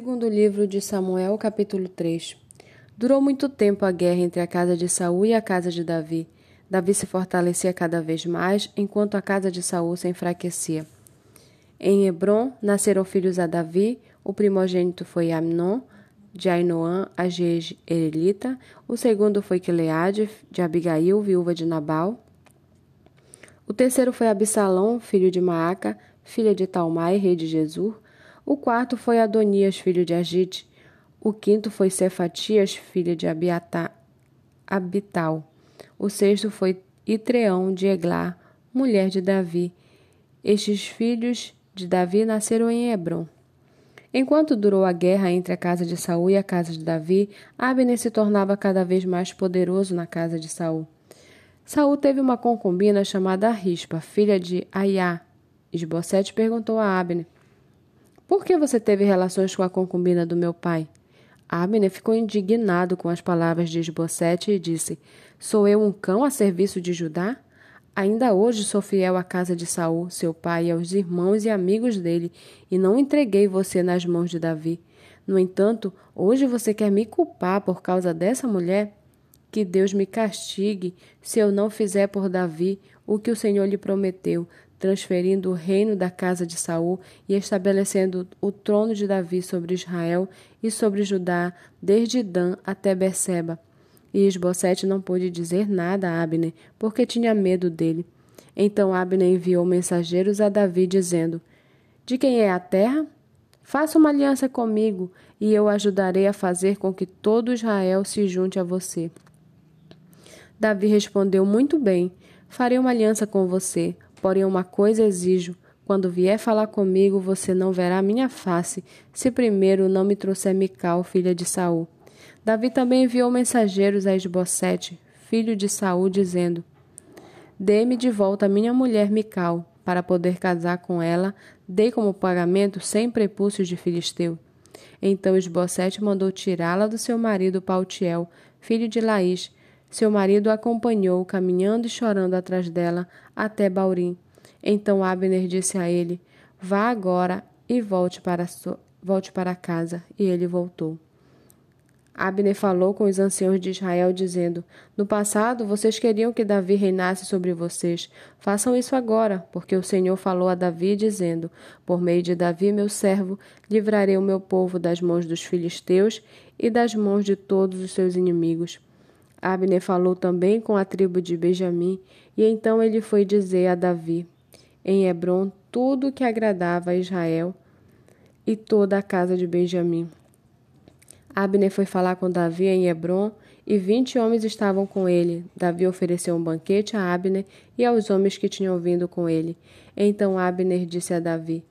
Segundo livro de Samuel, capítulo 3. Durou muito tempo a guerra entre a casa de Saul e a casa de Davi. Davi se fortalecia cada vez mais, enquanto a casa de Saul se enfraquecia. Em Hebron nasceram filhos a Davi, o primogênito foi Amnon, de Ainoã a Jezreelita, o segundo foi Quileade, de Abigail, viúva de Nabal. O terceiro foi Absalão, filho de Maaca, filha de Talmai, rei de Jesus. O quarto foi Adonias, filho de Agite. O quinto foi Cefatias, filho de Abiata, Abital. O sexto foi Itreão de Eglá, mulher de Davi. Estes filhos de Davi nasceram em Hebron. Enquanto durou a guerra entre a casa de Saul e a casa de Davi, Abner se tornava cada vez mais poderoso na casa de Saul. Saul teve uma concubina chamada Rispa, filha de Aiá. Esbocete perguntou a Abner: por que você teve relações com a concubina do meu pai? Abner ficou indignado com as palavras de Esbocete e disse: Sou eu um cão a serviço de Judá? Ainda hoje sou fiel à casa de Saul, seu pai, e aos irmãos e amigos dele, e não entreguei você nas mãos de Davi. No entanto, hoje você quer me culpar por causa dessa mulher? Que Deus me castigue se eu não fizer por Davi o que o Senhor lhe prometeu, transferindo o reino da casa de Saul e estabelecendo o trono de Davi sobre Israel e sobre Judá, desde Dan até Berseba. E Esbocete não pôde dizer nada a Abner, porque tinha medo dele. Então Abner enviou mensageiros a Davi, dizendo: De quem é a terra? Faça uma aliança comigo, e eu ajudarei a fazer com que todo Israel se junte a você. Davi respondeu muito bem: Farei uma aliança com você, Porém, uma coisa exijo: quando vier falar comigo, você não verá minha face, se primeiro não me trouxer Mical, filha de Saul. Davi também enviou mensageiros a Esbocete, filho de Saul, dizendo: Dê-me de volta minha mulher Mical, para poder casar com ela, dei como pagamento cem prepúcios de filisteu. Então Esbocete mandou tirá-la do seu marido Pautiel, filho de Laís, seu marido a acompanhou, caminhando e chorando atrás dela, até Baurim. Então Abner disse a ele: Vá agora e volte para, so volte para casa. E ele voltou. Abner falou com os anciãos de Israel, dizendo: No passado vocês queriam que Davi reinasse sobre vocês. Façam isso agora, porque o Senhor falou a Davi, dizendo: Por meio de Davi, meu servo, livrarei o meu povo das mãos dos filisteus e das mãos de todos os seus inimigos. Abner falou também com a tribo de Benjamim, e então ele foi dizer a Davi, em Hebron, tudo o que agradava a Israel e toda a casa de Benjamim. Abner foi falar com Davi em Hebron, e vinte homens estavam com ele. Davi ofereceu um banquete a Abner e aos homens que tinham vindo com ele. Então Abner disse a Davi: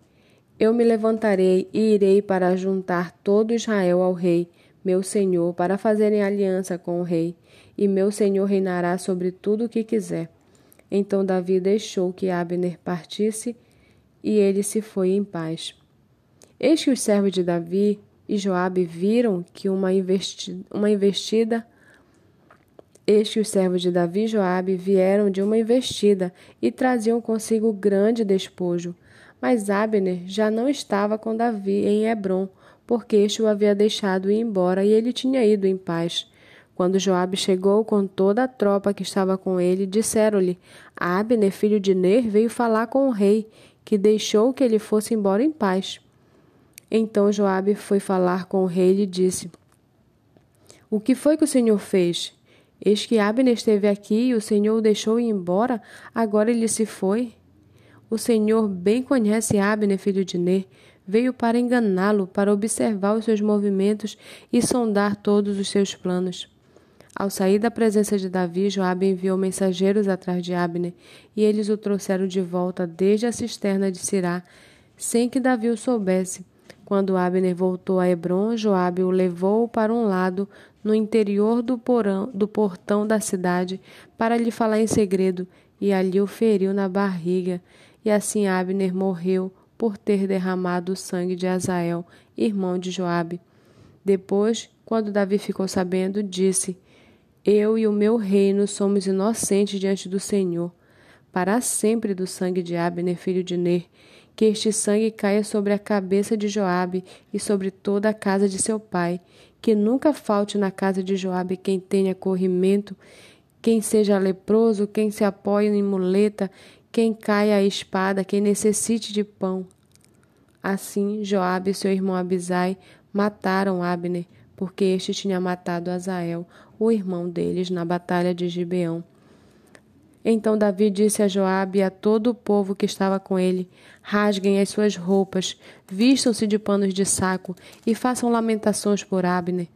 Eu me levantarei e irei para juntar todo Israel ao rei, meu senhor, para fazerem aliança com o rei, e meu senhor reinará sobre tudo o que quiser. Então Davi deixou que Abner partisse, e ele se foi em paz. Eis que os servos de Davi e Joabe viram que uma investida, uma investida eis que os servos de Davi e Joabe vieram de uma investida e traziam consigo grande despojo. Mas Abner já não estava com Davi em Hebron, porque este o havia deixado ir embora e ele tinha ido em paz. Quando Joabe chegou com toda a tropa que estava com ele, disseram-lhe: Abner, filho de Ner, veio falar com o rei, que deixou que ele fosse embora em paz. Então Joabe foi falar com o rei e lhe disse: O que foi que o Senhor fez? Eis que Abner esteve aqui e o Senhor o deixou ir embora, agora ele se foi. O Senhor bem conhece Abner, filho de Ner, veio para enganá-lo, para observar os seus movimentos e sondar todos os seus planos. Ao sair da presença de Davi, Joabe enviou mensageiros atrás de Abner, e eles o trouxeram de volta desde a cisterna de Sirá, sem que Davi o soubesse. Quando Abner voltou a Hebron, Joabe o levou para um lado, no interior do, porão, do portão da cidade, para lhe falar em segredo, e ali o feriu na barriga. E assim Abner morreu, por ter derramado o sangue de Azael, irmão de Joabe. Depois, quando Davi ficou sabendo, disse: Eu e o meu reino somos inocentes diante do Senhor, para sempre do sangue de Abner, filho de Ner, que este sangue caia sobre a cabeça de Joabe e sobre toda a casa de seu pai, que nunca falte na casa de Joabe quem tenha corrimento, quem seja leproso, quem se apoie em muleta, quem caia a espada, quem necessite de pão. Assim, Joabe e seu irmão Abisai mataram Abner, porque este tinha matado Azael, o irmão deles, na batalha de Gibeão. Então Davi disse a Joabe e a todo o povo que estava com ele: Rasguem as suas roupas, vistam-se de panos de saco e façam lamentações por Abner.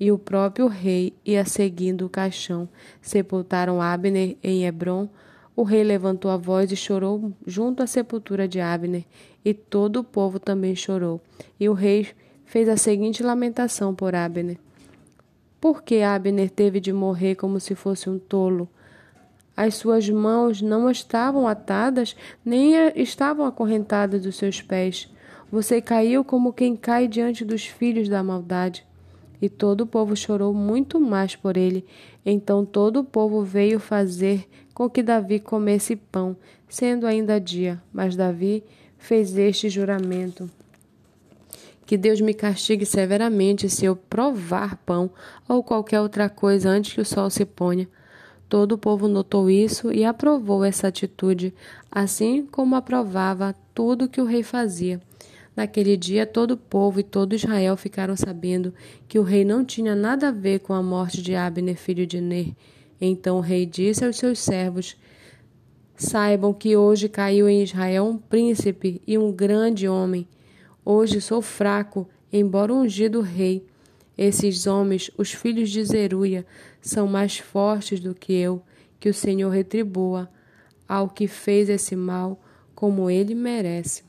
E o próprio rei ia seguindo o caixão. Sepultaram Abner em Hebron. O rei levantou a voz e chorou junto à sepultura de Abner, e todo o povo também chorou. E o rei fez a seguinte lamentação por Abner: Por que Abner teve de morrer como se fosse um tolo? As suas mãos não estavam atadas, nem estavam acorrentadas dos seus pés. Você caiu como quem cai diante dos filhos da maldade. E todo o povo chorou muito mais por ele. Então todo o povo veio fazer com que Davi comesse pão, sendo ainda dia. Mas Davi fez este juramento: Que Deus me castigue severamente se eu provar pão ou qualquer outra coisa antes que o sol se ponha. Todo o povo notou isso e aprovou essa atitude, assim como aprovava tudo que o rei fazia. Naquele dia, todo o povo e todo Israel ficaram sabendo que o rei não tinha nada a ver com a morte de Abner, filho de Ner. Então o rei disse aos seus servos: Saibam que hoje caiu em Israel um príncipe e um grande homem. Hoje sou fraco, embora ungido rei. Esses homens, os filhos de Zeruia, são mais fortes do que eu, que o Senhor retribua ao que fez esse mal como ele merece.